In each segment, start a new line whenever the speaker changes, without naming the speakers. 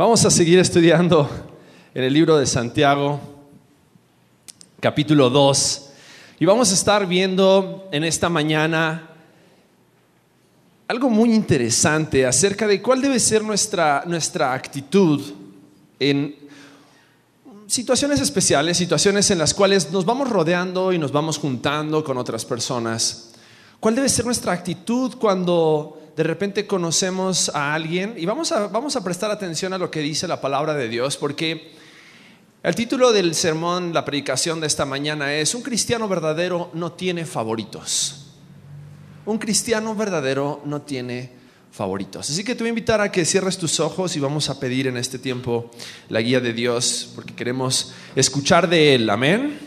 Vamos a seguir estudiando en el libro de Santiago, capítulo 2, y vamos a estar viendo en esta mañana algo muy interesante acerca de cuál debe ser nuestra, nuestra actitud en situaciones especiales, situaciones en las cuales nos vamos rodeando y nos vamos juntando con otras personas. ¿Cuál debe ser nuestra actitud cuando de repente conocemos a alguien y vamos a, vamos a prestar atención a lo que dice la palabra de Dios, porque el título del sermón, la predicación de esta mañana es, un cristiano verdadero no tiene favoritos. Un cristiano verdadero no tiene favoritos. Así que te voy a invitar a que cierres tus ojos y vamos a pedir en este tiempo la guía de Dios, porque queremos escuchar de Él. Amén.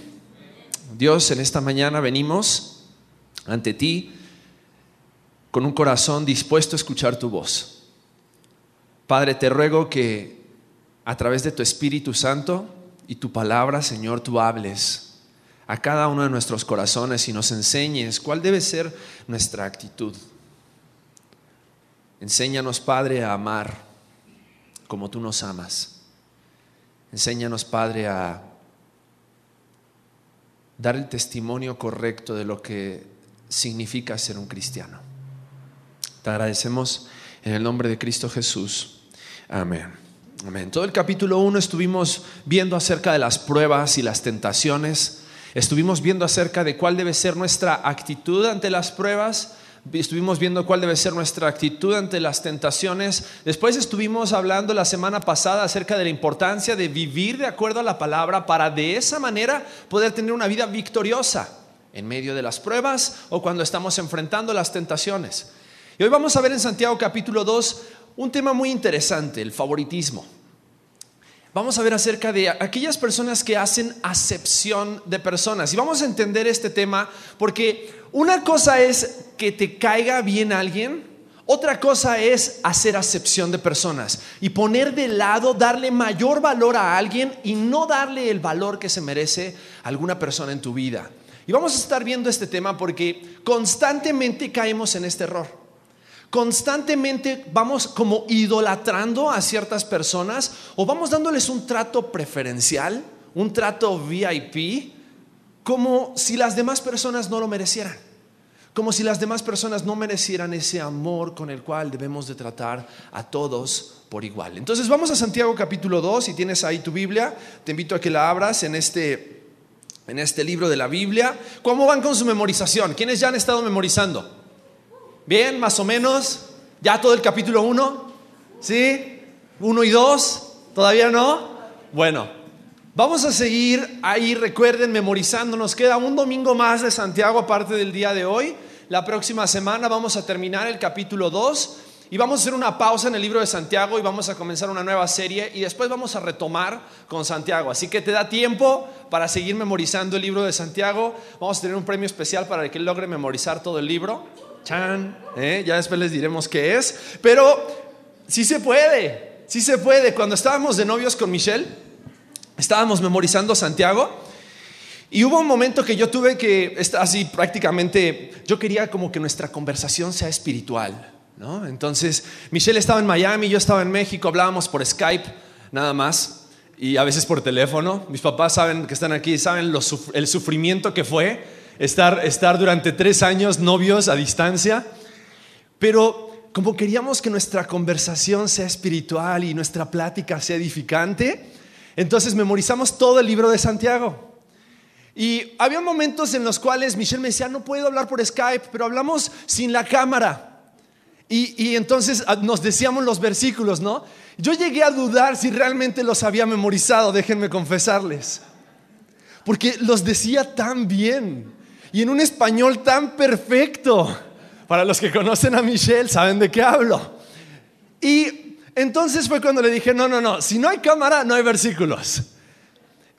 Dios, en esta mañana venimos ante ti con un corazón dispuesto a escuchar tu voz. Padre, te ruego que a través de tu Espíritu Santo y tu palabra, Señor, tú hables a cada uno de nuestros corazones y nos enseñes cuál debe ser nuestra actitud. Enséñanos, Padre, a amar como tú nos amas. Enséñanos, Padre, a dar el testimonio correcto de lo que significa ser un cristiano. Te agradecemos en el nombre de Cristo Jesús. Amén. Amén. Todo el capítulo 1 estuvimos viendo acerca de las pruebas y las tentaciones. Estuvimos viendo acerca de cuál debe ser nuestra actitud ante las pruebas. Estuvimos viendo cuál debe ser nuestra actitud ante las tentaciones. Después estuvimos hablando la semana pasada acerca de la importancia de vivir de acuerdo a la palabra para de esa manera poder tener una vida victoriosa en medio de las pruebas o cuando estamos enfrentando las tentaciones. Y hoy vamos a ver en Santiago capítulo 2 un tema muy interesante, el favoritismo. Vamos a ver acerca de aquellas personas que hacen acepción de personas. Y vamos a entender este tema porque una cosa es que te caiga bien alguien, otra cosa es hacer acepción de personas y poner de lado, darle mayor valor a alguien y no darle el valor que se merece alguna persona en tu vida. Y vamos a estar viendo este tema porque constantemente caemos en este error constantemente vamos como idolatrando a ciertas personas o vamos dándoles un trato preferencial, un trato VIP, como si las demás personas no lo merecieran, como si las demás personas no merecieran ese amor con el cual debemos de tratar a todos por igual. Entonces vamos a Santiago capítulo 2, si tienes ahí tu Biblia, te invito a que la abras en este, en este libro de la Biblia. ¿Cómo van con su memorización? ¿Quiénes ya han estado memorizando? Bien, más o menos. ¿Ya todo el capítulo 1? ¿Sí? ¿1 y 2? ¿Todavía no? Bueno, vamos a seguir ahí, recuerden, memorizando. Nos queda un domingo más de Santiago aparte del día de hoy. La próxima semana vamos a terminar el capítulo 2 y vamos a hacer una pausa en el libro de Santiago y vamos a comenzar una nueva serie y después vamos a retomar con Santiago. Así que te da tiempo para seguir memorizando el libro de Santiago. Vamos a tener un premio especial para el que logre memorizar todo el libro. Chan, ¿eh? ya después les diremos qué es. Pero sí se puede, sí se puede. Cuando estábamos de novios con Michelle, estábamos memorizando Santiago. Y hubo un momento que yo tuve que, así prácticamente, yo quería como que nuestra conversación sea espiritual. ¿no? Entonces, Michelle estaba en Miami, yo estaba en México, hablábamos por Skype, nada más, y a veces por teléfono. Mis papás saben que están aquí, saben el sufrimiento que fue estar, estar durante tres años novios a distancia, pero como queríamos que nuestra conversación sea espiritual y nuestra plática sea edificante, entonces memorizamos todo el libro de Santiago. Y había momentos en los cuales Michelle me decía, no puedo hablar por Skype, pero hablamos sin la cámara. Y, y, entonces ah, nos decíamos los versículos, ¿no? Yo llegué a dudar si realmente los había memorizado, déjenme confesarles. Porque los decía tan bien y en un español tan perfecto. Para los que conocen a Michelle, saben de qué hablo. Y entonces fue cuando le dije, no, no, no, si no hay cámara, no hay versículos.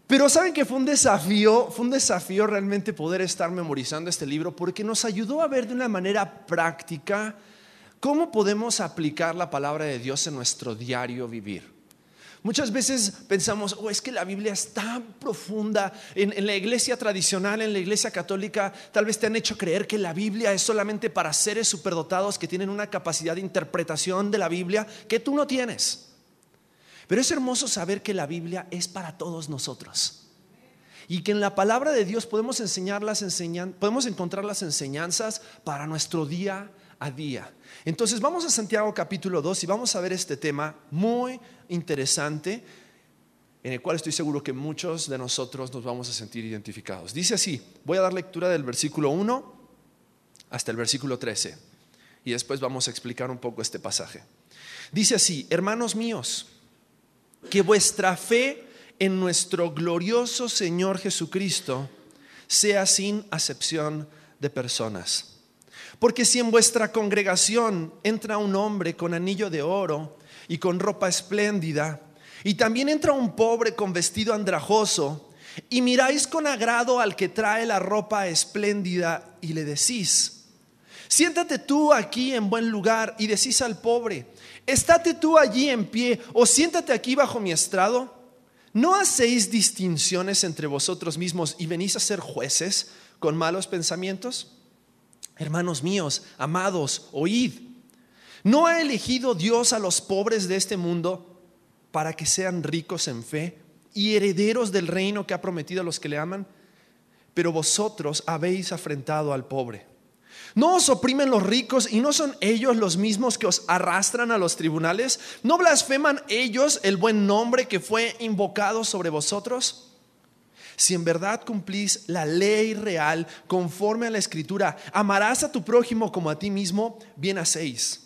Pero saben que fue un desafío, fue un desafío realmente poder estar memorizando este libro porque nos ayudó a ver de una manera práctica cómo podemos aplicar la palabra de Dios en nuestro diario vivir. Muchas veces pensamos, oh, es que la Biblia es tan profunda. En, la iglesia tradicional, en la iglesia católica, tal vez te han hecho creer que la Biblia es solamente para seres superdotados que tienen una capacidad de interpretación de la Biblia que tú no tienes. Pero es hermoso saber que la Biblia es para todos nosotros. Y que en la palabra de Dios podemos enseñar las podemos encontrar las enseñanzas para nuestro día a día. Entonces vamos a Santiago capítulo 2 y vamos a ver este tema muy interesante en el cual estoy seguro que muchos de nosotros nos vamos a sentir identificados. Dice así, voy a dar lectura del versículo 1 hasta el versículo 13 y después vamos a explicar un poco este pasaje. Dice así, hermanos míos, que vuestra fe en nuestro glorioso Señor Jesucristo sea sin acepción de personas. Porque si en vuestra congregación entra un hombre con anillo de oro y con ropa espléndida, y también entra un pobre con vestido andrajoso, y miráis con agrado al que trae la ropa espléndida y le decís, siéntate tú aquí en buen lugar y decís al pobre, estate tú allí en pie o siéntate aquí bajo mi estrado. ¿No hacéis distinciones entre vosotros mismos y venís a ser jueces con malos pensamientos? Hermanos míos, amados, oíd. ¿No ha elegido Dios a los pobres de este mundo para que sean ricos en fe y herederos del reino que ha prometido a los que le aman? Pero vosotros habéis afrentado al pobre. ¿No os oprimen los ricos y no son ellos los mismos que os arrastran a los tribunales? ¿No blasfeman ellos el buen nombre que fue invocado sobre vosotros? Si en verdad cumplís la ley real conforme a la escritura, amarás a tu prójimo como a ti mismo, bien hacéis.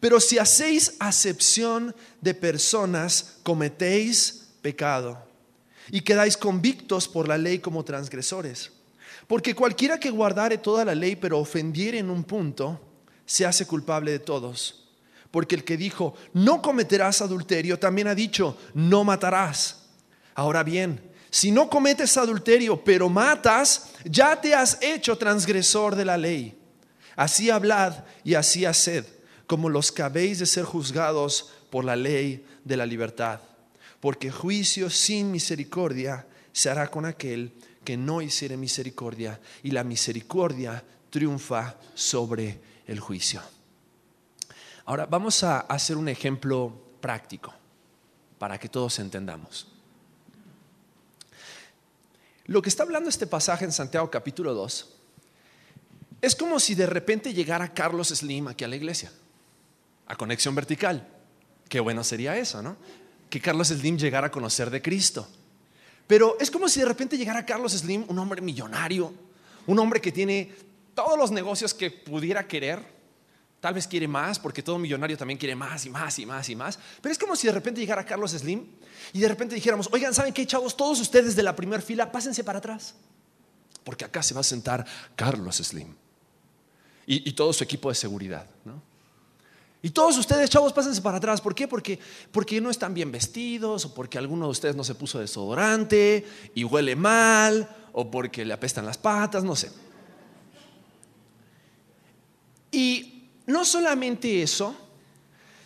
Pero si hacéis acepción de personas, cometéis pecado y quedáis convictos por la ley como transgresores. Porque cualquiera que guardare toda la ley pero ofendiere en un punto, se hace culpable de todos. Porque el que dijo, no cometerás adulterio, también ha dicho, no matarás. Ahora bien, si no cometes adulterio, pero matas, ya te has hecho transgresor de la ley. Así hablad y así haced, como los que habéis de ser juzgados por la ley de la libertad. Porque juicio sin misericordia se hará con aquel que no hiciere misericordia, y la misericordia triunfa sobre el juicio. Ahora vamos a hacer un ejemplo práctico para que todos entendamos. Lo que está hablando este pasaje en Santiago capítulo 2 es como si de repente llegara Carlos Slim aquí a la iglesia, a conexión vertical. Qué bueno sería eso, ¿no? Que Carlos Slim llegara a conocer de Cristo. Pero es como si de repente llegara Carlos Slim, un hombre millonario, un hombre que tiene todos los negocios que pudiera querer, tal vez quiere más, porque todo millonario también quiere más y más y más y más. Pero es como si de repente llegara Carlos Slim y de repente dijéramos, oigan, ¿saben qué, chavos? Todos ustedes de la primera fila, pásense para atrás. Porque acá se va a sentar Carlos Slim y, todo su equipo de seguridad. Y todos ustedes, chavos, pásense para atrás. ¿Por qué? Porque, porque no están bien vestidos, o porque alguno de ustedes no se puso desodorante y huele mal, o porque le apestan las patas, no sé. Y no solamente eso,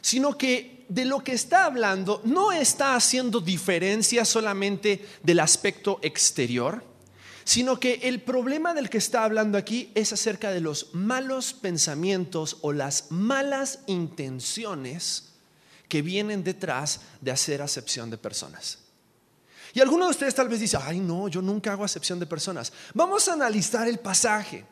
sino que de lo que está hablando no está haciendo diferencia solamente del aspecto exterior, sino que el problema del que está hablando aquí es acerca de los malos pensamientos o las malas intenciones que vienen detrás de hacer acepción de personas. Y alguno de ustedes tal vez dice, ay no, yo nunca hago acepción de personas. Vamos a analizar el pasaje.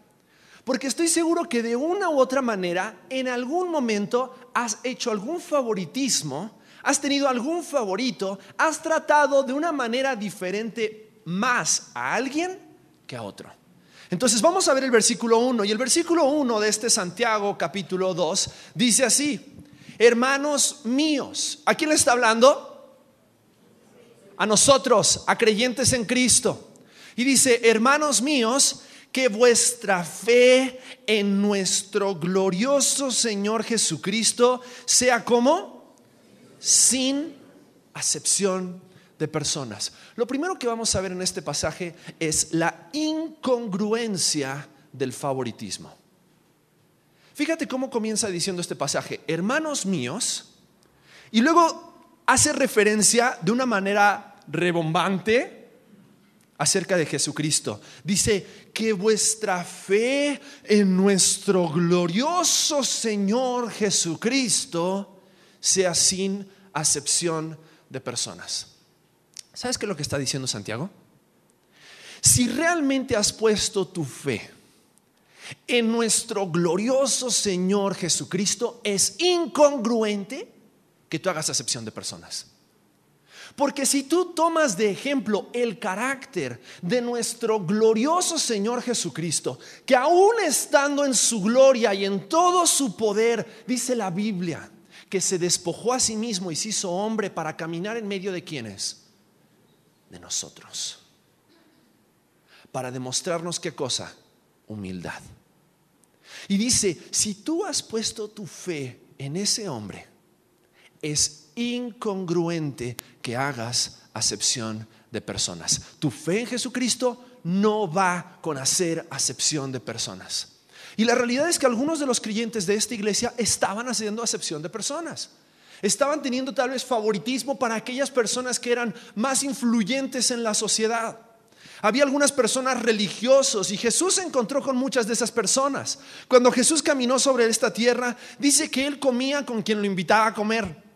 Porque estoy seguro que de una u otra manera, en algún momento has hecho algún favoritismo, has tenido algún favorito, has tratado de una manera diferente más a alguien que a otro. Entonces vamos a ver el versículo 1. Y el versículo 1 de este Santiago capítulo 2 dice así, hermanos míos, ¿a quién le está hablando? A nosotros, a creyentes en Cristo. Y dice, hermanos míos, que vuestra fe en nuestro glorioso Señor Jesucristo sea como sin acepción de personas. Lo primero que vamos a ver en este pasaje es la incongruencia del favoritismo. Fíjate cómo comienza diciendo este pasaje, hermanos míos, y luego hace referencia de una manera rebombante acerca de Jesucristo. Dice, que vuestra fe en nuestro glorioso Señor Jesucristo sea sin acepción de personas. ¿Sabes qué es lo que está diciendo Santiago? Si realmente has puesto tu fe en nuestro glorioso Señor Jesucristo, es incongruente que tú hagas acepción de personas. Porque si tú tomas de ejemplo el carácter de nuestro glorioso Señor Jesucristo, que aún estando en su gloria y en todo su poder, dice la Biblia, que se despojó a sí mismo y se hizo hombre para caminar en medio de quienes? De nosotros. Para demostrarnos qué cosa? Humildad. Y dice, si tú has puesto tu fe en ese hombre, es incongruente que hagas acepción de personas. Tu fe en Jesucristo no va con hacer acepción de personas. Y la realidad es que algunos de los creyentes de esta iglesia estaban haciendo acepción de personas. Estaban teniendo tal vez favoritismo para aquellas personas que eran más influyentes en la sociedad. Había algunas personas religiosos y Jesús se encontró con muchas de esas personas. Cuando Jesús caminó sobre esta tierra, dice que él comía con quien lo invitaba a comer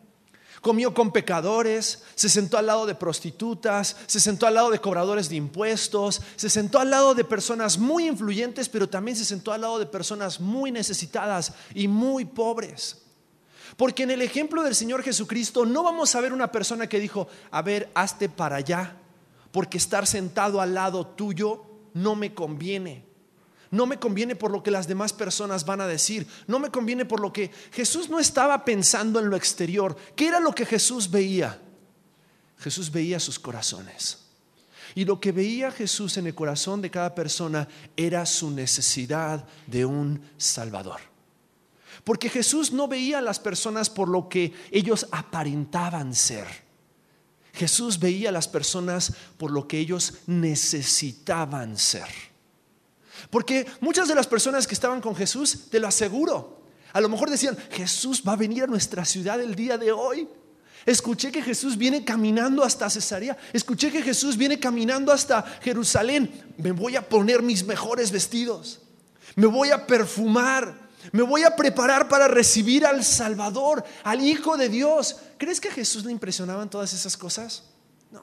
comió con pecadores, se sentó al lado de prostitutas, se sentó al lado de cobradores de impuestos, se sentó al lado de personas muy influyentes, pero también se sentó al lado de personas muy necesitadas y muy pobres. Porque en el ejemplo del Señor Jesucristo no vamos a ver una persona que dijo, a ver, hazte para allá, porque estar sentado al lado tuyo no me conviene. No me conviene por lo que las demás personas van a decir. No me conviene por lo que Jesús no estaba pensando en lo exterior. ¿Qué era lo que Jesús veía? Jesús veía sus corazones. Y lo que veía Jesús en el corazón de cada persona era su necesidad de un Salvador. Porque Jesús no veía a las personas por lo que ellos aparentaban ser. Jesús veía a las personas por lo que ellos necesitaban ser. Porque muchas de las personas que estaban con Jesús, te lo aseguro, a lo mejor decían, Jesús va a venir a nuestra ciudad el día de hoy. Escuché que Jesús viene caminando hasta Cesarea. Escuché que Jesús viene caminando hasta Jerusalén. Me voy a poner mis mejores vestidos. Me voy a perfumar. Me voy a preparar para recibir al Salvador, al Hijo de Dios. ¿Crees que a Jesús le impresionaban todas esas cosas? No.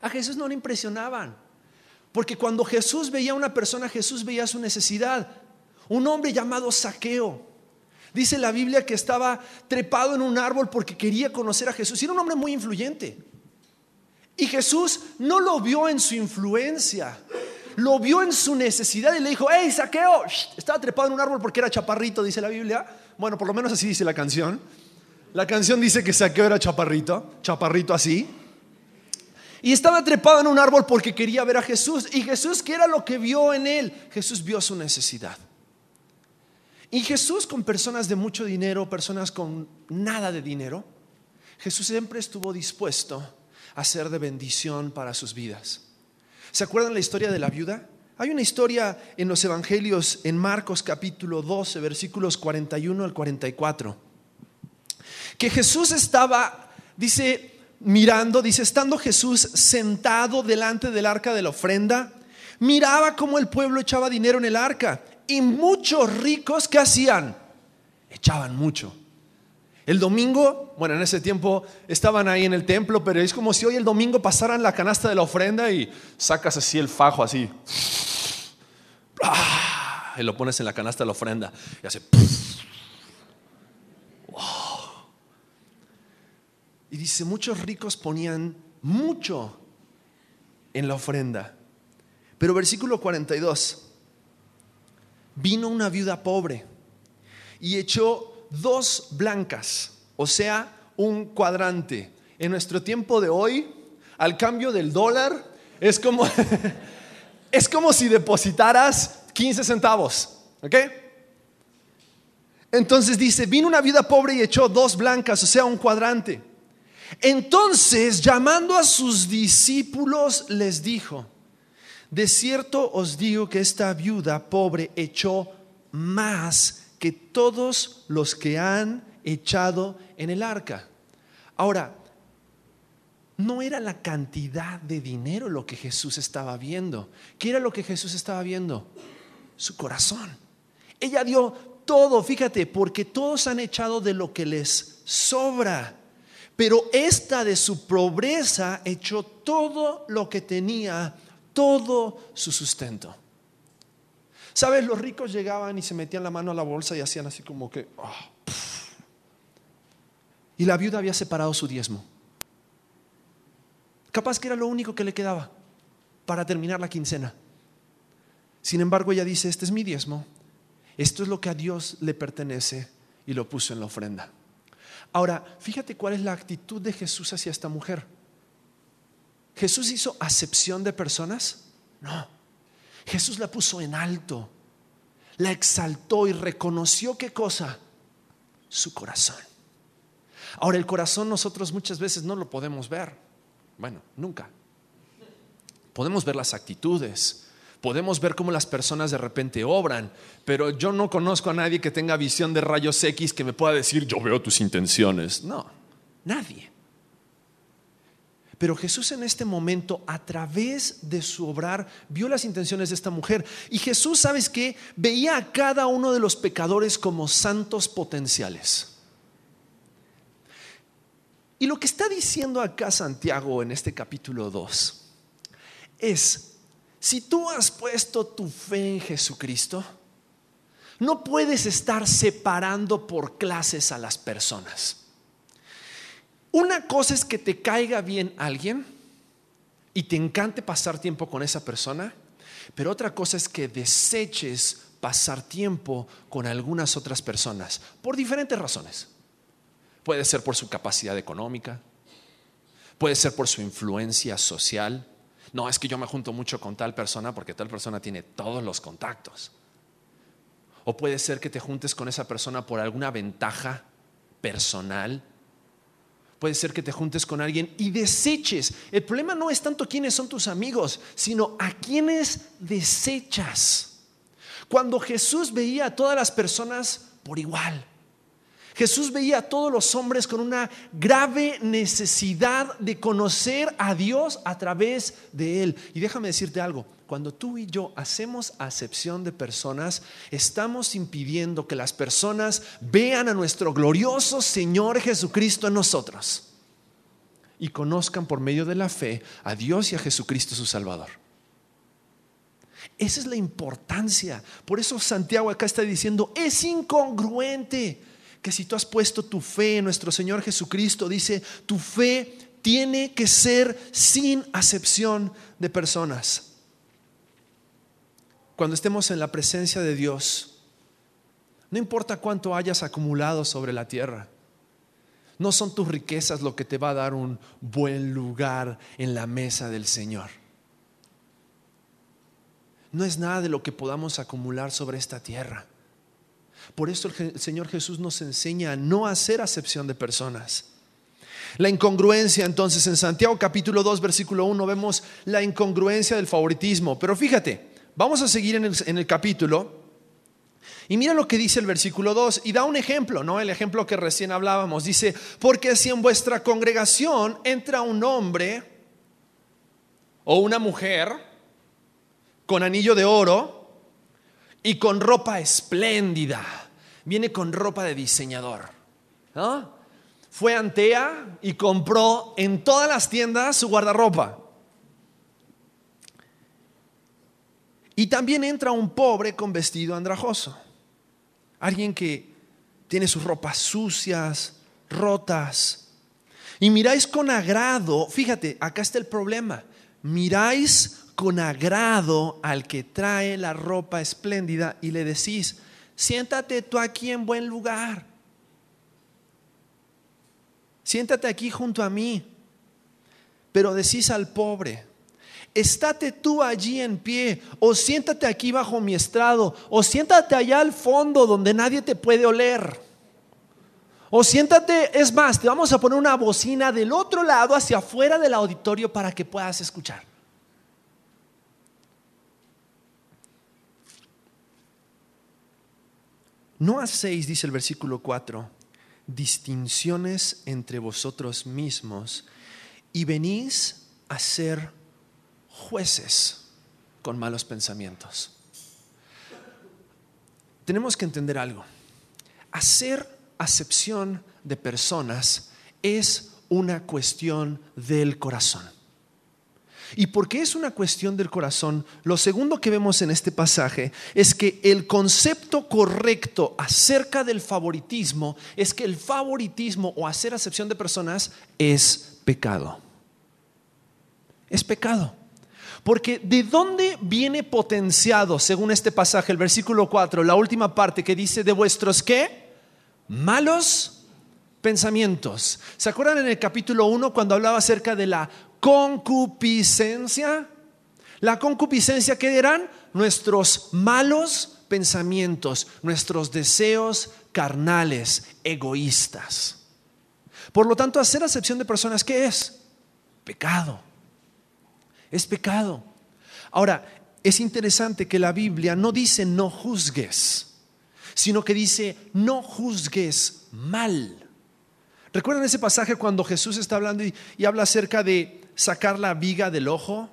A Jesús no le impresionaban. Porque cuando Jesús veía a una persona, Jesús veía su necesidad. Un hombre llamado Saqueo. Dice la Biblia que estaba trepado en un árbol porque quería conocer a Jesús. Era un hombre muy influyente. Y Jesús no lo vio en su influencia, lo vio en su necesidad y le dijo, hey, Saqueo, estaba trepado en un árbol porque era chaparrito, dice la Biblia. Bueno, por lo menos así dice la canción. La canción dice que Saqueo era chaparrito, chaparrito así. Y estaba trepado en un árbol porque quería ver a Jesús. Y Jesús, ¿qué era lo que vio en él? Jesús vio su necesidad. Y Jesús con personas de mucho dinero, personas con nada de dinero, Jesús siempre estuvo dispuesto a ser de bendición para sus vidas. ¿Se acuerdan la historia de la viuda? Hay una historia en los evangelios en Marcos capítulo 12, versículos 41 al 44, que Jesús estaba, dice, mirando, dice, estando Jesús sentado delante del arca de la ofrenda, miraba cómo el pueblo echaba dinero en el arca y muchos ricos, ¿qué hacían? Echaban mucho. El domingo, bueno, en ese tiempo estaban ahí en el templo, pero es como si hoy el domingo pasaran la canasta de la ofrenda y sacas así el fajo así. Y lo pones en la canasta de la ofrenda y hace... Dice, muchos ricos ponían mucho en la ofrenda. Pero versículo 42, vino una viuda pobre y echó dos blancas, o sea, un cuadrante. En nuestro tiempo de hoy, al cambio del dólar, es como, es como si depositaras 15 centavos. ¿Ok? Entonces dice, vino una viuda pobre y echó dos blancas, o sea, un cuadrante. Entonces, llamando a sus discípulos, les dijo, de cierto os digo que esta viuda pobre echó más que todos los que han echado en el arca. Ahora, no era la cantidad de dinero lo que Jesús estaba viendo. ¿Qué era lo que Jesús estaba viendo? Su corazón. Ella dio todo, fíjate, porque todos han echado de lo que les sobra Pero esta de su pobreza echó todo lo que tenía, todo su sustento. ¿Sabes? Los ricos llegaban y se metían la mano a la bolsa y hacían así como que... ah, y la viuda había separado su diezmo. Capaz que era lo único que le quedaba para terminar la quincena. Sin embargo, ella dice, este es mi diezmo, esto es lo que a Dios le pertenece y lo puso en la ofrenda. Ahora, fíjate cuál es la actitud de Jesús hacia esta mujer. ¿Jesús hizo acepción de personas? No. Jesús la puso en alto, la exaltó y reconoció qué cosa? Su corazón. Ahora, el corazón nosotros muchas veces no lo podemos ver. Bueno, nunca. Podemos ver las actitudes, podemos ver cómo las personas de repente obran, pero yo no conozco a nadie que tenga visión de rayos X que me pueda decir, yo veo tus intenciones. No, nadie. Pero Jesús en este momento, a través de su obrar, vio las intenciones de esta mujer. Y Jesús, ¿sabes qué? Veía a cada uno de los pecadores como santos potenciales. Y lo que está diciendo acá Santiago en este capítulo 2 es, si tú has puesto tu fe en Jesucristo, no puedes estar separando por clases a las personas. Una cosa es que te caiga bien alguien y te encante pasar tiempo con esa persona, pero otra cosa es que deseches pasar tiempo con algunas otras personas por diferentes razones. Puede ser por su capacidad económica, puede ser por su influencia social. No, es que yo me junto mucho con tal persona porque tal persona tiene todos los contactos. O puede ser que te juntes con esa persona por alguna ventaja personal Puede ser que te juntes con alguien y deseches. El problema no es tanto quiénes son tus amigos, sino a quiénes desechas. Cuando Jesús veía a todas las personas por igual, Jesús veía a todos los hombres con una grave necesidad de conocer a Dios a través de Él. Y déjame decirte algo, cuando tú y yo hacemos acepción de personas, estamos impidiendo que las personas vean a nuestro glorioso Señor Jesucristo en nosotros y conozcan por medio de la fe a Dios y a Jesucristo su Salvador. Esa es la importancia. Por eso Santiago acá está diciendo, es incongruente que si tú has puesto tu fe en nuestro Señor Jesucristo, dice, tu fe tiene que ser sin acepción de personas. Cuando estemos en la presencia de Dios, no importa cuánto hayas acumulado sobre la tierra, no son tus riquezas lo que te va a dar un buen lugar en la mesa del Señor. No es nada de lo que podamos acumular sobre esta tierra. Por eso el Señor Jesús nos enseña a no hacer acepción de personas. La incongruencia, entonces, en Santiago capítulo 2, versículo 1, vemos la incongruencia del favoritismo. Pero fíjate, vamos a seguir en el, en el capítulo. Y mira lo que dice el versículo 2 y da un ejemplo, ¿no? El ejemplo que recién hablábamos. Dice, porque si en vuestra congregación entra un hombre o una mujer con anillo de oro, y con ropa espléndida. Viene con ropa de diseñador. Fue Antea y compró en todas las tiendas su guardarropa. Y también entra un pobre con vestido andrajoso. Alguien que tiene sus ropas sucias, rotas. Y miráis con agrado, fíjate, acá está el problema. Miráis con agrado al que trae la ropa espléndida y le decís, siéntate tú aquí en buen lugar. Siéntate aquí junto a mí. Pero decís al pobre, estate tú allí en pie, o siéntate aquí bajo mi estrado, o siéntate allá al fondo donde nadie te puede oler. O siéntate, es más, te vamos a poner una bocina del otro lado hacia afuera del auditorio para que puedas escuchar. No hacéis, dice el versículo 4, distinciones entre vosotros mismos y venís a ser jueces con malos pensamientos. Tenemos que entender algo. Hacer acepción de personas es una cuestión del corazón. Y porque es una cuestión del corazón, lo segundo que vemos en este pasaje es que el concepto correcto acerca del favoritismo es que el favoritismo o hacer acepción de personas es pecado. Es pecado. Porque ¿de dónde viene potenciado, según este pasaje, el versículo 4, la última parte que dice de vuestros qué? Malos pensamientos. ¿Se acuerdan en el capítulo 1 cuando hablaba acerca de la concupiscencia? La concupiscencia, ¿qué eran? Nuestros malos pensamientos, nuestros deseos carnales, egoístas. Por lo tanto, hacer acepción de personas, ¿qué es? Pecado. Es pecado. Ahora, es interesante que la Biblia no dice no juzgues, sino que dice no juzgues mal. ¿Recuerdan ese pasaje cuando Jesús está hablando y, habla acerca de sacar la viga del ojo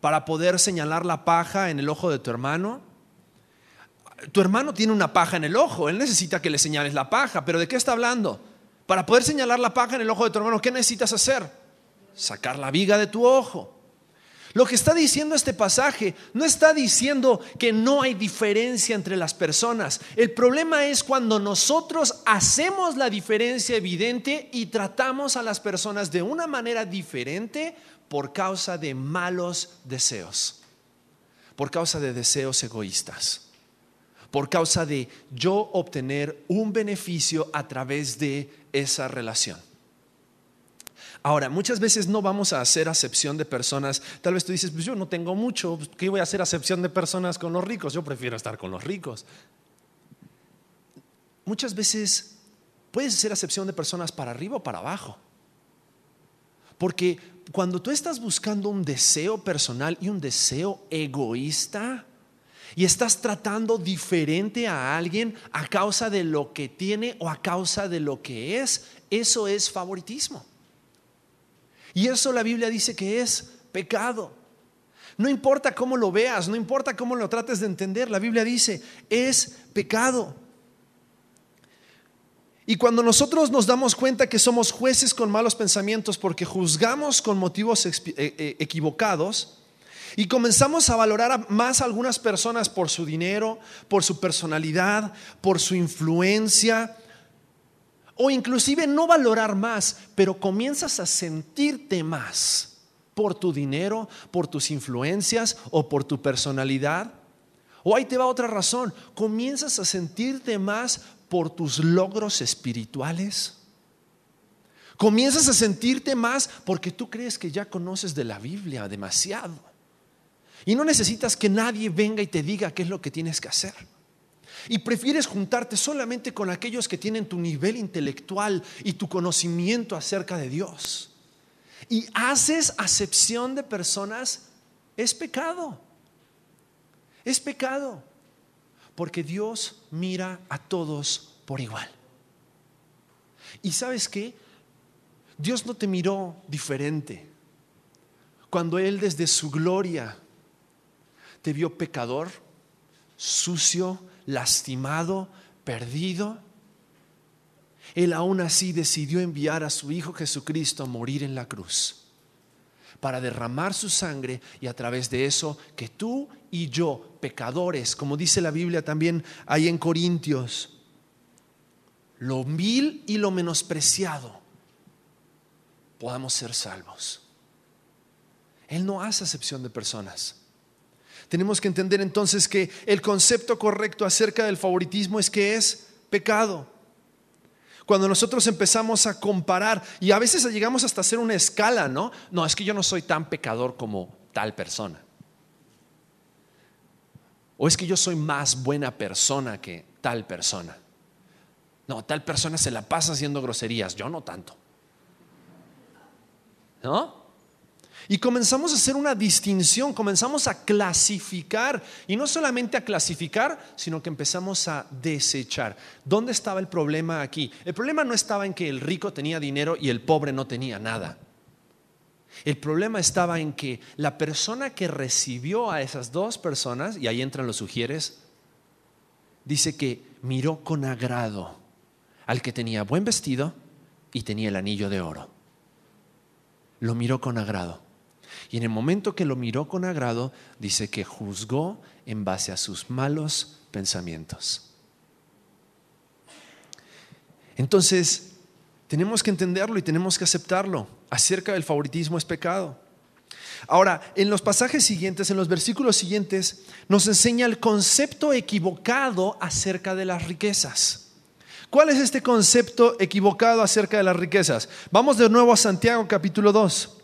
para poder señalar la paja en el ojo de tu hermano? Tu hermano tiene una paja en el ojo, él necesita que le señales la paja, pero ¿de qué está hablando? Para poder señalar la paja en el ojo de tu hermano, ¿qué necesitas hacer? Sacar la viga de tu ojo. Lo que está diciendo este pasaje no está diciendo que no hay diferencia entre las personas. El problema es cuando nosotros hacemos la diferencia evidente y tratamos a las personas de una manera diferente por causa de malos deseos, por causa de deseos egoístas, por causa de yo obtener un beneficio a través de esa relación. Ahora, muchas veces no vamos a hacer acepción de personas. Tal vez tú dices, pues yo no tengo mucho, pues, ¿qué voy a hacer acepción de personas con los ricos? Yo prefiero estar con los ricos. Muchas veces puedes hacer acepción de personas para arriba o para abajo. Porque cuando tú estás buscando un deseo personal y un deseo egoísta, y estás tratando diferente a alguien a causa de lo que tiene o a causa de lo que es, eso es favoritismo. Y eso la Biblia dice que es pecado. No importa cómo lo veas, no importa cómo lo trates de entender, la Biblia dice, es pecado. Y cuando nosotros nos damos cuenta que somos jueces con malos pensamientos porque juzgamos con motivos eh, eh, equivocados y comenzamos a valorar más a algunas personas por su dinero, por su personalidad, por su influencia, o inclusive no valorar más, pero comienzas a sentirte más por tu dinero, por tus influencias o por tu personalidad. O ahí te va otra razón, comienzas a sentirte más por tus logros espirituales. Comienzas a sentirte más porque tú crees que ya conoces de la Biblia demasiado. Y no necesitas que nadie venga y te diga qué es lo que tienes que hacer y prefieres juntarte solamente con aquellos que tienen tu nivel intelectual y tu conocimiento acerca de Dios. Y haces acepción de personas, es pecado. Es pecado. Porque Dios mira a todos por igual. ¿Y sabes qué? Dios no te miró diferente. Cuando Él desde su gloria te vio pecador, sucio, lastimado, perdido, Él aún así decidió enviar a su Hijo Jesucristo a morir en la cruz para derramar su sangre y a través de eso que tú y yo, pecadores, como dice la Biblia también ahí en Corintios, lo vil y lo menospreciado, podamos ser salvos. Él no hace acepción de personas. Tenemos que entender entonces que el concepto correcto acerca del favoritismo es que es pecado. Cuando nosotros empezamos a comparar, y a veces llegamos hasta hacer una escala, ¿no? No, es que yo no soy tan pecador como tal persona. O es que yo soy más buena persona que tal persona. No, tal persona se la pasa haciendo groserías, yo no tanto. ¿No? Y comenzamos a hacer una distinción, comenzamos a clasificar, y no solamente a clasificar, sino que empezamos a desechar. ¿Dónde estaba el problema aquí? El problema no estaba en que el rico tenía dinero y el pobre no tenía nada. El problema estaba en que la persona que recibió a esas dos personas, y ahí entran los sugieres, dice que miró con agrado al que tenía buen vestido y tenía el anillo de oro. Lo miró con agrado. Y en el momento que lo miró con agrado, dice que juzgó en base a sus malos pensamientos. Entonces, tenemos que entenderlo y tenemos que aceptarlo. Acerca del favoritismo es pecado. Ahora, en los pasajes siguientes, en los versículos siguientes, nos enseña el concepto equivocado acerca de las riquezas. ¿Cuál es este concepto equivocado acerca de las riquezas? Vamos de nuevo a Santiago capítulo 2.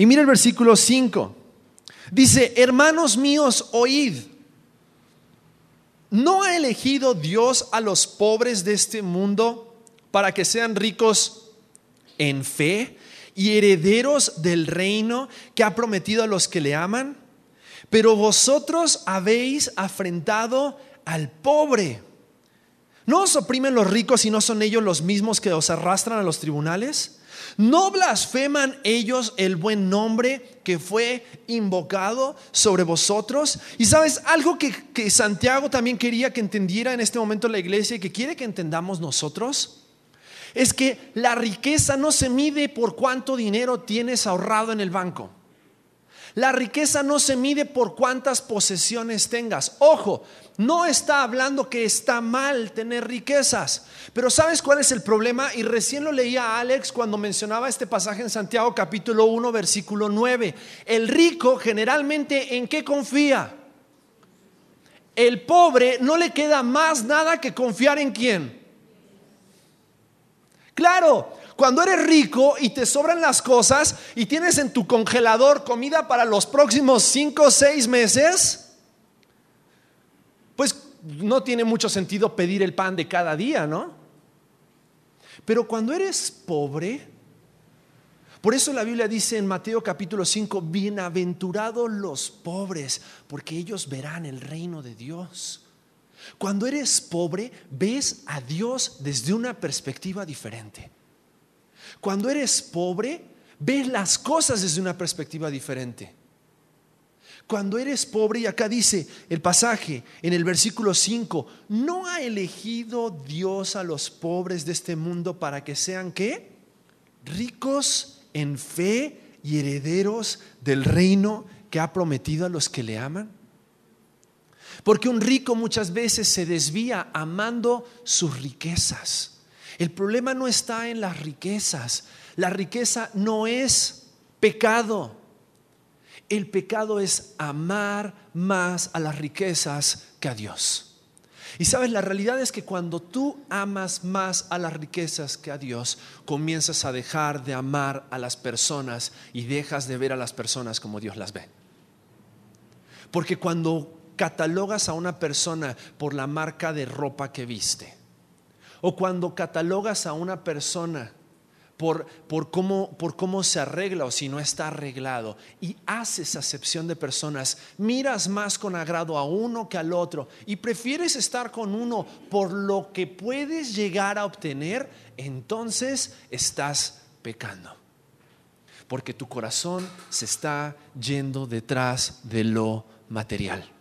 Y mira el versículo 5. Dice, hermanos míos, oíd. ¿No ha elegido Dios a los pobres de este mundo para que sean ricos en fe y herederos del reino que ha prometido a los que le aman? Pero vosotros habéis afrentado al pobre. ¿No os oprimen los ricos y no son ellos los mismos que os arrastran a los tribunales? ¿No blasfeman ellos el buen nombre que fue invocado sobre vosotros? Y sabes, algo que, que, Santiago también quería que entendiera en este momento la iglesia y que quiere que entendamos nosotros, es que la riqueza no se mide por cuánto dinero tienes ahorrado en el banco. La riqueza no se mide por cuántas posesiones tengas. Ojo, no está hablando que está mal tener riquezas. Pero ¿sabes cuál es el problema? Y recién lo leía Alex cuando mencionaba este pasaje en Santiago capítulo 1 versículo 9. El rico generalmente en qué confía? El pobre no le queda más nada que confiar en quién. Claro, cuando eres rico y te sobran las cosas y tienes en tu congelador comida para los próximos 5 o 6 meses, pues no tiene mucho sentido pedir el pan de cada día, ¿no? Pero cuando eres pobre, por eso la Biblia dice en Mateo capítulo 5, bienaventurados los pobres, porque ellos verán el reino de Dios. Cuando eres pobre, ves a Dios desde una perspectiva diferente. Cuando eres pobre, ves las cosas desde una perspectiva diferente. Cuando eres pobre, y acá dice el pasaje en el versículo 5, ¿no ha elegido Dios a los pobres de este mundo para que sean qué? Ricos en fe y herederos del reino que ha prometido a los que le aman. Porque un rico muchas veces se desvía amando sus riquezas. El problema no está en las riquezas. La riqueza no es pecado. El pecado es amar más a las riquezas que a Dios. Y sabes, la realidad es que cuando tú amas más a las riquezas que a Dios, comienzas a dejar de amar a las personas y dejas de ver a las personas como Dios las ve. Porque cuando catalogas a una persona por la marca de ropa que viste, o cuando catalogas a una persona por, por, cómo, por cómo se arregla o si no está arreglado y haces acepción de personas, miras más con agrado a uno que al otro y prefieres estar con uno por lo que puedes llegar a obtener, entonces estás pecando. Porque tu corazón se está yendo detrás de lo material.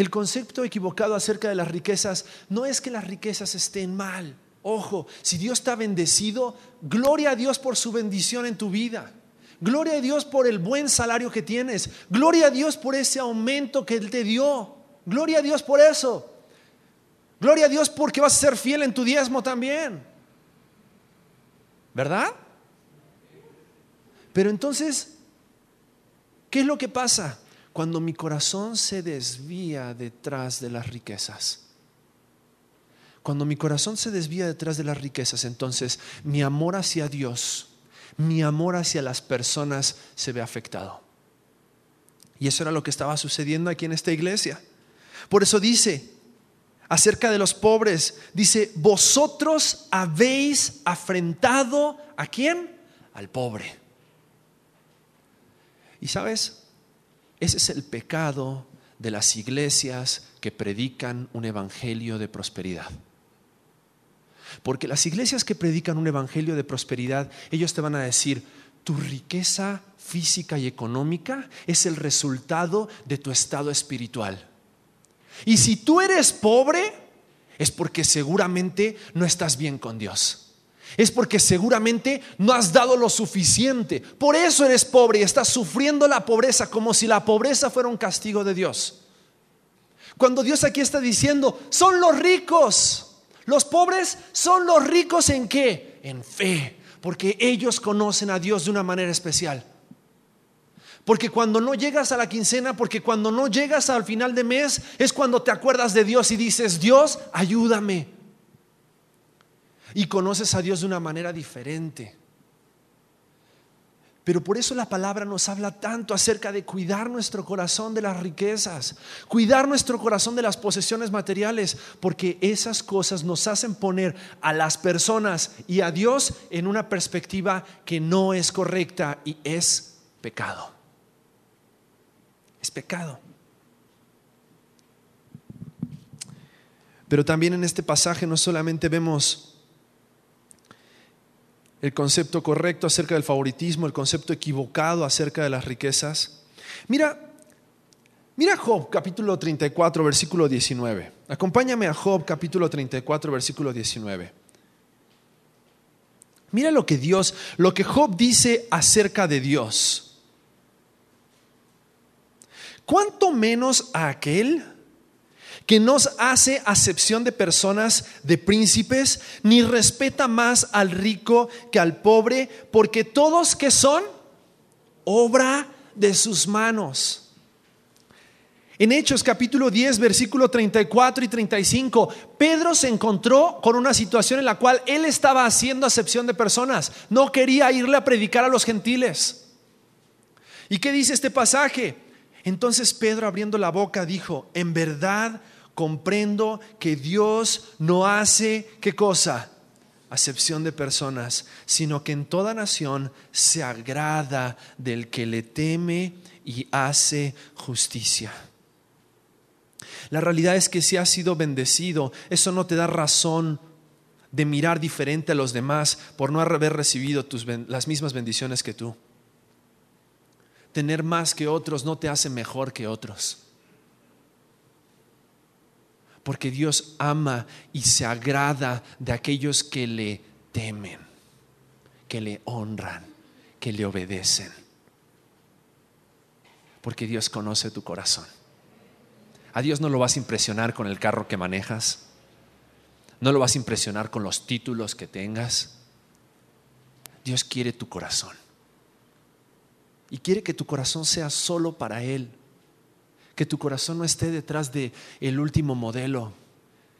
El concepto equivocado acerca de las riquezas no es que las riquezas estén mal. Ojo, si Dios está bendecido, gloria a Dios por su bendición en tu vida. Gloria a Dios por el buen salario que tienes. Gloria a Dios por ese aumento que Él te dio. Gloria a Dios por eso. Gloria a Dios porque vas a ser fiel en tu diezmo también. ¿Verdad? Pero entonces, ¿qué es lo que pasa? Cuando mi corazón se desvía detrás de las riquezas. Cuando mi corazón se desvía detrás de las riquezas, entonces mi amor hacia Dios, mi amor hacia las personas se ve afectado. Y eso era lo que estaba sucediendo aquí en esta iglesia. Por eso dice, acerca de los pobres, dice, vosotros habéis afrentado a quién? Al pobre. Y sabes, ese es el pecado de las iglesias que predican un evangelio de prosperidad. Porque las iglesias que predican un evangelio de prosperidad, ellos te van a decir, tu riqueza física y económica es el resultado de tu estado espiritual. Y si tú eres pobre, es porque seguramente no estás bien con Dios. Es porque seguramente no has dado lo suficiente. Por eso eres pobre y estás sufriendo la pobreza como si la pobreza fuera un castigo de Dios. Cuando Dios aquí está diciendo, son los ricos. Los pobres son los ricos en qué? En fe. Porque ellos conocen a Dios de una manera especial. Porque cuando no llegas a la quincena, porque cuando no llegas al final de mes, es cuando te acuerdas de Dios y dices, Dios, ayúdame. Y conoces a Dios de una manera diferente. Pero por eso la palabra nos habla tanto acerca de cuidar nuestro corazón de las riquezas, cuidar nuestro corazón de las posesiones materiales, porque esas cosas nos hacen poner a las personas y a Dios en una perspectiva que no es correcta y es pecado. Es pecado. Pero también en este pasaje no solamente vemos el concepto correcto acerca del favoritismo, el concepto equivocado acerca de las riquezas. Mira, mira Job capítulo 34, versículo 19. Acompáñame a Job capítulo 34, versículo 19. Mira lo que Dios, lo que Job dice acerca de Dios. ¿Cuánto menos a aquel que nos hace acepción de personas, de príncipes, ni respeta más al rico que al pobre, porque todos que son obra de sus manos. En Hechos capítulo 10, versículo 34 y 35, Pedro se encontró con una situación en la cual él estaba haciendo acepción de personas, no quería irle a predicar a los gentiles. ¿Y qué dice este pasaje? Entonces Pedro abriendo la boca dijo, en verdad comprendo que Dios no hace, ¿qué cosa? acepción de personas, sino que en toda nación se agrada del que le teme y hace justicia. La realidad es que si has sido bendecido, eso no te da razón de mirar diferente a los demás por no haber recibido las mismas bendiciones que tú. Tener más que otros no te hace mejor que otros porque Dios ama y se agrada de aquellos que le temen, que le honran, que le obedecen. Porque Dios conoce tu corazón. A Dios no lo vas a impresionar con el carro que manejas. No lo vas a impresionar con los títulos que tengas. Dios quiere tu corazón. Y quiere que tu corazón sea solo para Él que tu corazón no esté detrás de el último modelo,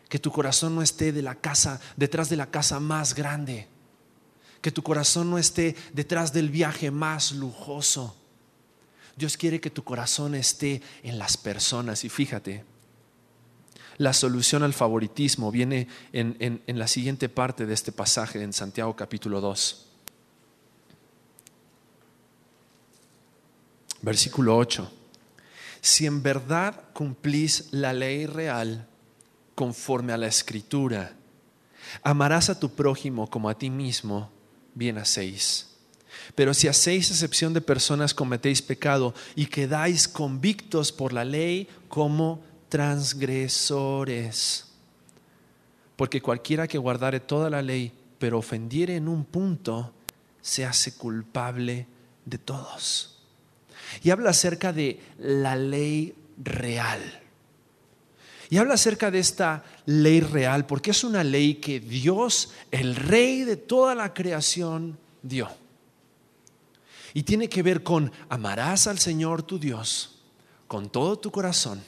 que tu corazón no esté de la casa, detrás de la casa más grande, que tu corazón no esté detrás del viaje más lujoso. Dios quiere que tu corazón esté en las personas y fíjate, la solución al favoritismo viene en, en, la siguiente parte de este pasaje en Santiago capítulo 2. Versículo 8 si en verdad cumplís la ley real conforme a la escritura, amarás a tu prójimo como a ti mismo, bien hacéis. Pero si hacéis excepción de personas, cometéis pecado y quedáis convictos por la ley como transgresores. Porque cualquiera que guardare toda la ley, pero ofendiere en un punto, se hace culpable de todos y habla acerca de la ley real. Y habla acerca de esta ley real porque es una ley que Dios, el rey de toda la creación, dio. Y tiene que ver con amarás al Señor tu Dios con todo tu corazón.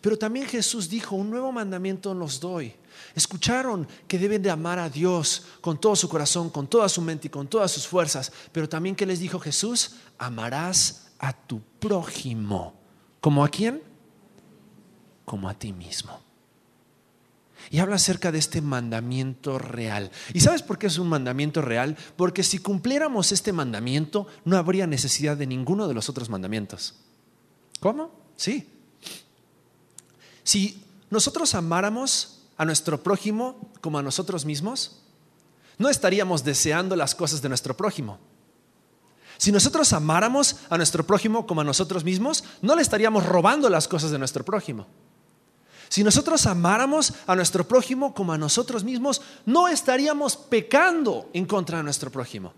Pero también Jesús dijo, un nuevo mandamiento nos doy. Escucharon que deben de amar a Dios con todo su corazón, con toda su mente y con todas sus fuerzas. Pero también que les dijo Jesús, amarás a tu prójimo. ¿Como a quién? Como a ti mismo. Y habla acerca de este mandamiento real. ¿Y sabes por qué es un mandamiento real? Porque si cumpliéramos este mandamiento, no habría necesidad de ninguno de los otros mandamientos. ¿Cómo? Sí. Si nosotros amáramos a nuestro prójimo como a nosotros mismos, no estaríamos deseando las cosas de nuestro prójimo. Si nosotros amáramos a nuestro prójimo como a nosotros mismos, no le estaríamos robando las cosas de nuestro prójimo. Si nosotros amáramos a nuestro prójimo como a nosotros mismos, no estaríamos pecando en contra de nuestro prójimo.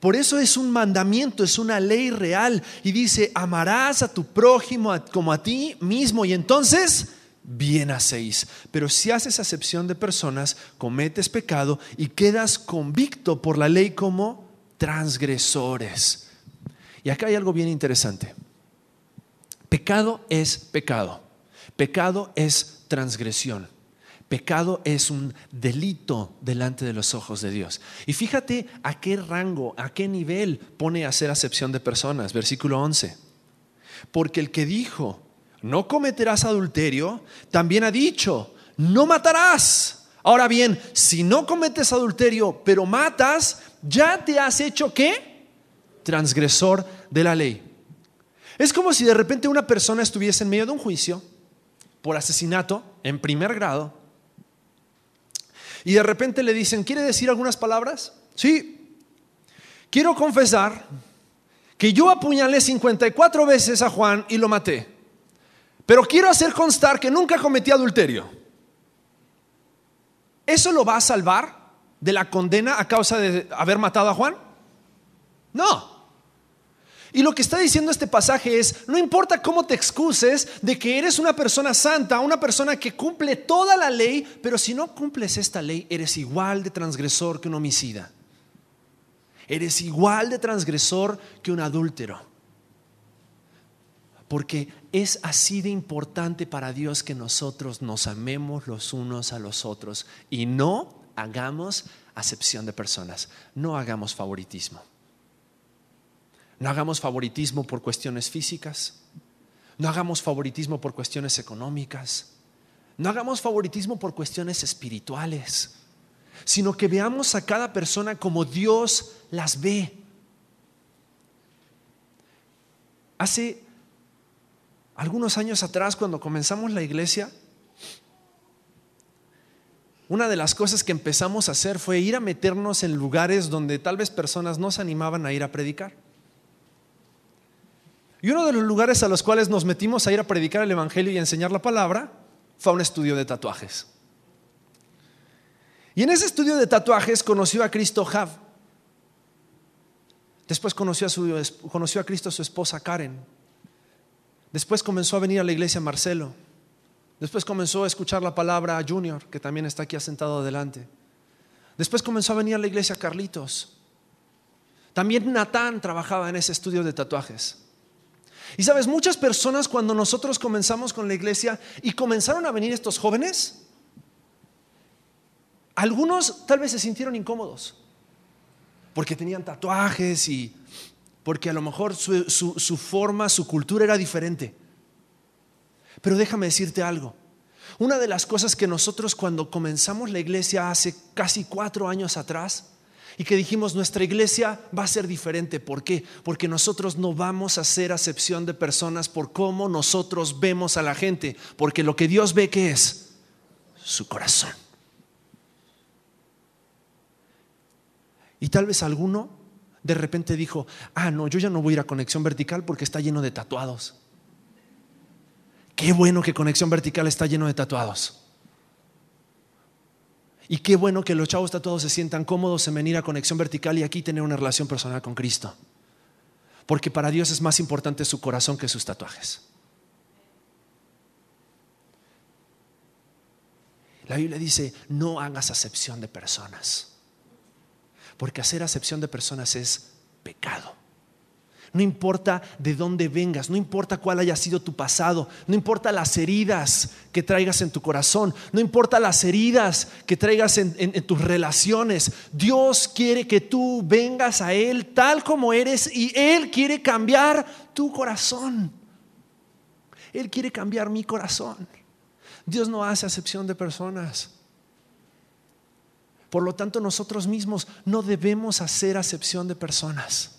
Por eso es un mandamiento, es una ley real. Y dice, amarás a tu prójimo como a ti mismo. Y entonces, bien hacéis. Pero si haces acepción de personas, cometes pecado y quedas convicto por la ley como transgresores. Y acá hay algo bien interesante. Pecado es pecado. Pecado es transgresión. Pecado es un delito delante de los ojos de Dios. Y fíjate a qué rango, a qué nivel pone a hacer acepción de personas. Versículo 11. Porque el que dijo, no cometerás adulterio, también ha dicho, no matarás. Ahora bien, si no cometes adulterio, pero matas, ya te has hecho qué? Transgresor de la ley. Es como si de repente una persona estuviese en medio de un juicio por asesinato en primer grado y de repente le dicen, ¿quiere decir algunas palabras? Sí. Quiero confesar que yo apuñalé 54 veces a Juan y lo maté. Pero quiero hacer constar que nunca cometí adulterio. ¿Eso lo va a salvar de la condena a causa de haber matado a Juan? No. Y lo que está diciendo este pasaje es, no importa cómo te excuses de que eres una persona santa, una persona que cumple toda la ley, pero si no cumples esta ley, eres igual de transgresor que un homicida. Eres igual de transgresor que un adúltero. Porque es así de importante para Dios que nosotros nos amemos los unos a los otros y no hagamos acepción de personas, no hagamos favoritismo. No hagamos favoritismo por cuestiones físicas. No hagamos favoritismo por cuestiones económicas. No hagamos favoritismo por cuestiones espirituales, sino que veamos a cada persona como Dios las ve. Hace algunos años atrás, cuando comenzamos la iglesia, una de las cosas que empezamos a hacer fue ir a meternos en lugares donde tal vez personas no se animaban a ir a predicar. Y uno de los lugares a los cuales nos metimos a ir a predicar el Evangelio y a enseñar la palabra fue a un estudio de tatuajes. Y en ese estudio de tatuajes conoció a Cristo Jav. Después conoció a, su, conoció a Cristo su esposa Karen. Después comenzó a venir a la iglesia Marcelo. Después comenzó a escuchar la palabra a Junior, que también está aquí asentado adelante. Después comenzó a venir a la iglesia Carlitos. También Natán trabajaba en ese estudio de tatuajes. Y sabes, muchas personas cuando nosotros comenzamos con la iglesia y comenzaron a venir estos jóvenes, algunos tal vez se sintieron incómodos porque tenían tatuajes y porque a lo mejor su, su, forma, su cultura era diferente. Pero déjame decirte algo. Una de las cosas que nosotros cuando comenzamos la iglesia hace casi cuatro años atrás, y que dijimos, nuestra iglesia va a ser diferente. ¿Por qué? Porque nosotros no vamos a hacer acepción de personas por cómo nosotros vemos a la gente, porque lo que Dios ve que es su corazón. Y tal vez alguno de repente dijo, ah, no, yo ya no voy a ir a conexión vertical porque está lleno de tatuados. Qué bueno que conexión vertical está lleno de tatuados. Y qué bueno que los chavos todos se sientan cómodos en venir a conexión vertical y aquí tener una relación personal con Cristo. Porque para Dios es más importante su corazón que sus tatuajes. La Biblia dice, no hagas acepción de personas. Porque hacer acepción de personas es pecado. No importa de dónde vengas, no importa cuál haya sido tu pasado, no importa las heridas que traigas en tu corazón, no importa las heridas que traigas en, tus relaciones. Dios quiere que tú vengas a Él tal como eres y Él quiere cambiar tu corazón. Él quiere cambiar mi corazón. Dios no hace acepción de personas. Por lo tanto, nosotros mismos no debemos hacer acepción de personas.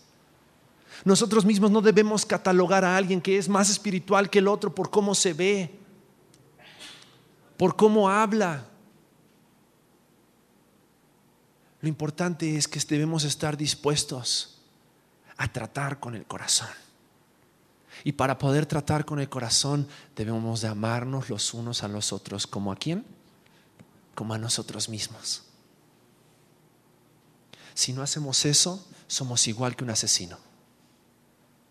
Nosotros mismos no debemos catalogar a alguien que es más espiritual que el otro por cómo se ve, por cómo habla. Lo importante es que debemos estar dispuestos a tratar con el corazón. Y para poder tratar con el corazón debemos de amarnos los unos a los otros. ¿Como a quién? Como a nosotros mismos. Si no hacemos eso, somos igual que un asesino.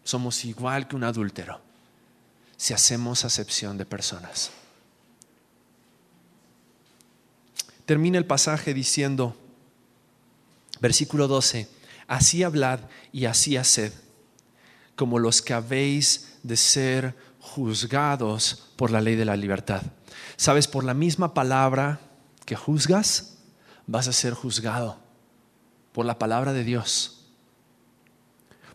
Somos igual que un adúltero. Si hacemos acepción de personas. Termina el pasaje diciendo, versículo 12, así hablad y así haced, como los que habéis de ser juzgados por la ley de la libertad. Sabes, por la misma palabra que juzgas, vas a ser juzgado por la palabra de Dios.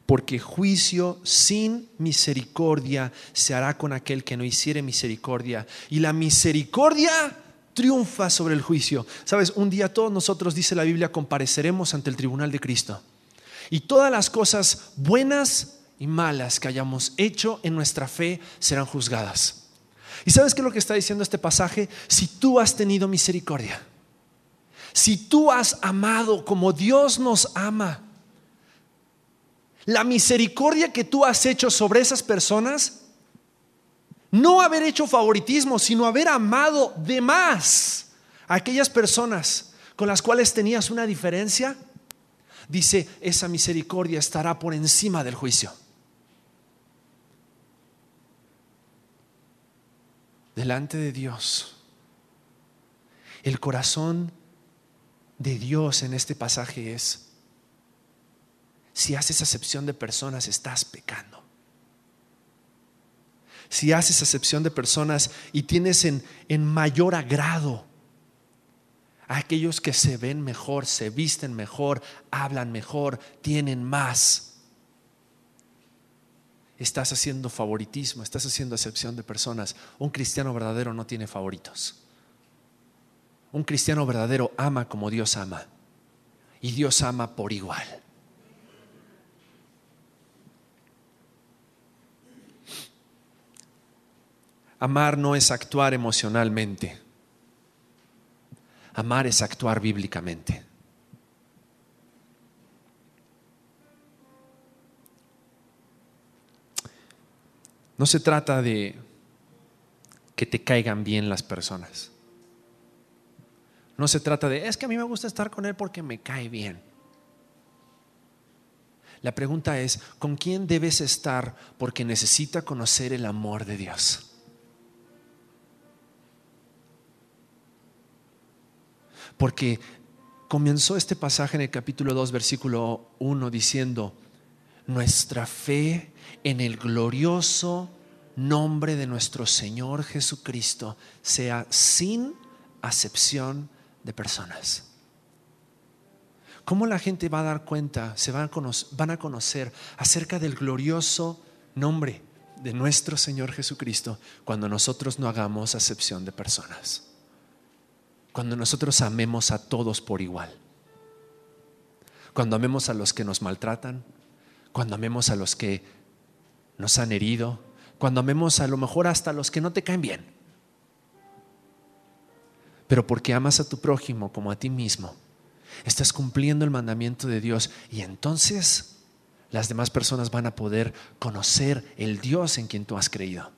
Porque juicio sin misericordia se hará con aquel que no hiciere misericordia. Y la misericordia triunfa sobre el juicio. Sabes, un día todos nosotros, dice la Biblia, compareceremos ante el tribunal de Cristo. Y todas las cosas buenas y malas que hayamos hecho en nuestra fe serán juzgadas. ¿Y sabes qué es lo que está diciendo este pasaje? Si tú has tenido misericordia si tú has amado como Dios nos ama, la misericordia que tú has hecho sobre esas personas, no haber hecho favoritismo, sino haber amado de más a aquellas personas con las cuales tenías una diferencia, dice, esa misericordia estará por encima del juicio. Delante de Dios, el corazón de Dios en este pasaje es, si haces acepción de personas, estás pecando. Si haces acepción de personas y tienes en, en mayor agrado a aquellos que se ven mejor, se visten mejor, hablan mejor, tienen más, estás haciendo favoritismo, estás haciendo acepción de personas. Un cristiano verdadero no tiene favoritos. Un cristiano verdadero ama como Dios ama. Y Dios ama por igual. Amar no es actuar emocionalmente. Amar es actuar bíblicamente. No se trata de que te caigan bien las personas. No se trata de, es que a mí me gusta estar con él porque me cae bien. La pregunta es, ¿con quién debes estar porque necesita conocer el amor de Dios? Porque comenzó este pasaje en el capítulo 2, versículo 1, diciendo, nuestra fe en el glorioso nombre de nuestro Señor Jesucristo sea sin acepción de personas. ¿Cómo la gente va a dar cuenta, se van a, conocer, van a conocer acerca del glorioso nombre de nuestro Señor Jesucristo cuando nosotros no hagamos acepción de personas? Cuando nosotros amemos a todos por igual. Cuando amemos a los que nos maltratan, cuando amemos a los que nos han herido, cuando amemos a lo mejor hasta a los que no te caen bien pero porque amas a tu prójimo como a ti mismo, estás cumpliendo el mandamiento de Dios y entonces las demás personas van a poder conocer el Dios en quien tú has creído.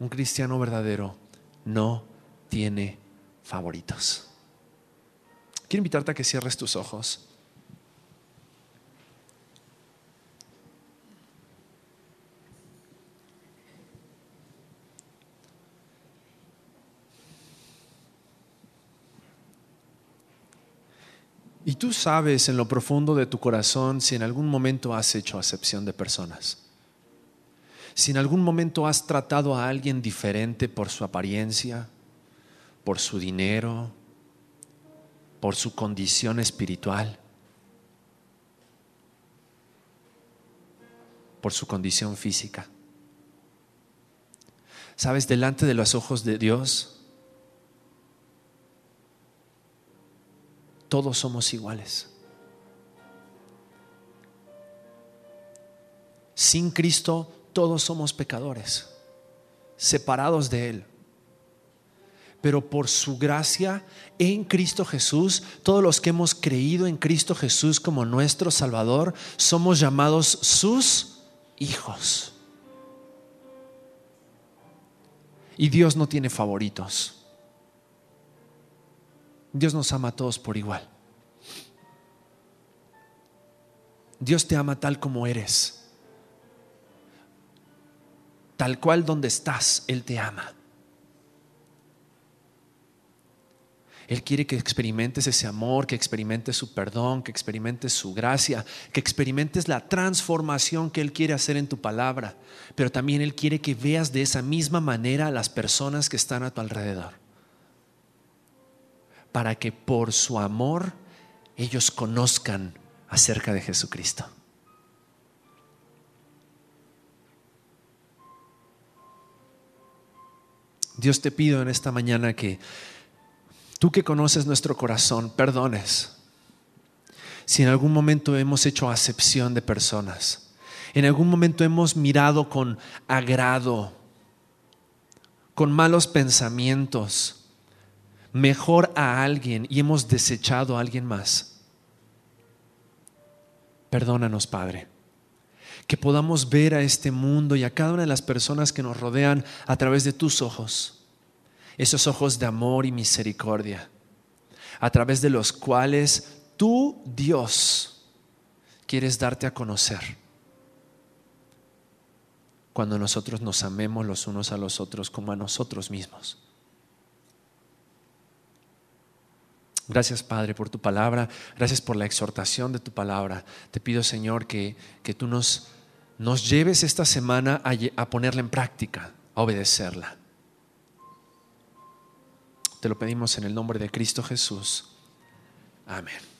Un cristiano verdadero no tiene favoritos. Quiero invitarte a que cierres tus ojos. Y tú sabes en lo profundo de tu corazón si en algún momento has hecho acepción de personas. Si en algún momento has tratado a alguien diferente por su apariencia, por su dinero, por su condición espiritual, por su condición física. Sabes, delante de los ojos de Dios, todos somos iguales. Sin Cristo todos somos pecadores, separados de Él. Pero por su gracia en Cristo Jesús, todos los que hemos creído en Cristo Jesús como nuestro Salvador, somos llamados sus hijos. Y Dios no tiene favoritos. Dios nos ama a todos por igual. Dios te ama tal como eres. Tal cual donde estás, Él te ama. Él quiere que experimentes ese amor, que experimentes su perdón, que experimentes su gracia, que experimentes la transformación que Él quiere hacer en tu palabra. Pero también Él quiere que veas de esa misma manera a las personas que están a tu alrededor. Para que por su amor ellos conozcan acerca de Jesucristo. Dios te pido en esta mañana que tú que conoces nuestro corazón, perdones. Si en algún momento hemos hecho acepción de personas, en algún momento hemos mirado con agrado, con malos pensamientos, mejor a alguien y hemos desechado a alguien más. Perdónanos, Padre que podamos ver a este mundo y a cada una de las personas que nos rodean a través de tus ojos, esos ojos de amor y misericordia, a través de los cuales tú, Dios, quieres darte a conocer. Cuando nosotros nos amemos los unos a los otros como a nosotros mismos. Gracias Padre por tu palabra, gracias por la exhortación de tu palabra. Te pido Señor que, que tú nos nos lleves esta semana a, ponerla en práctica, a obedecerla. Te lo pedimos en el nombre de Cristo Jesús. Amén.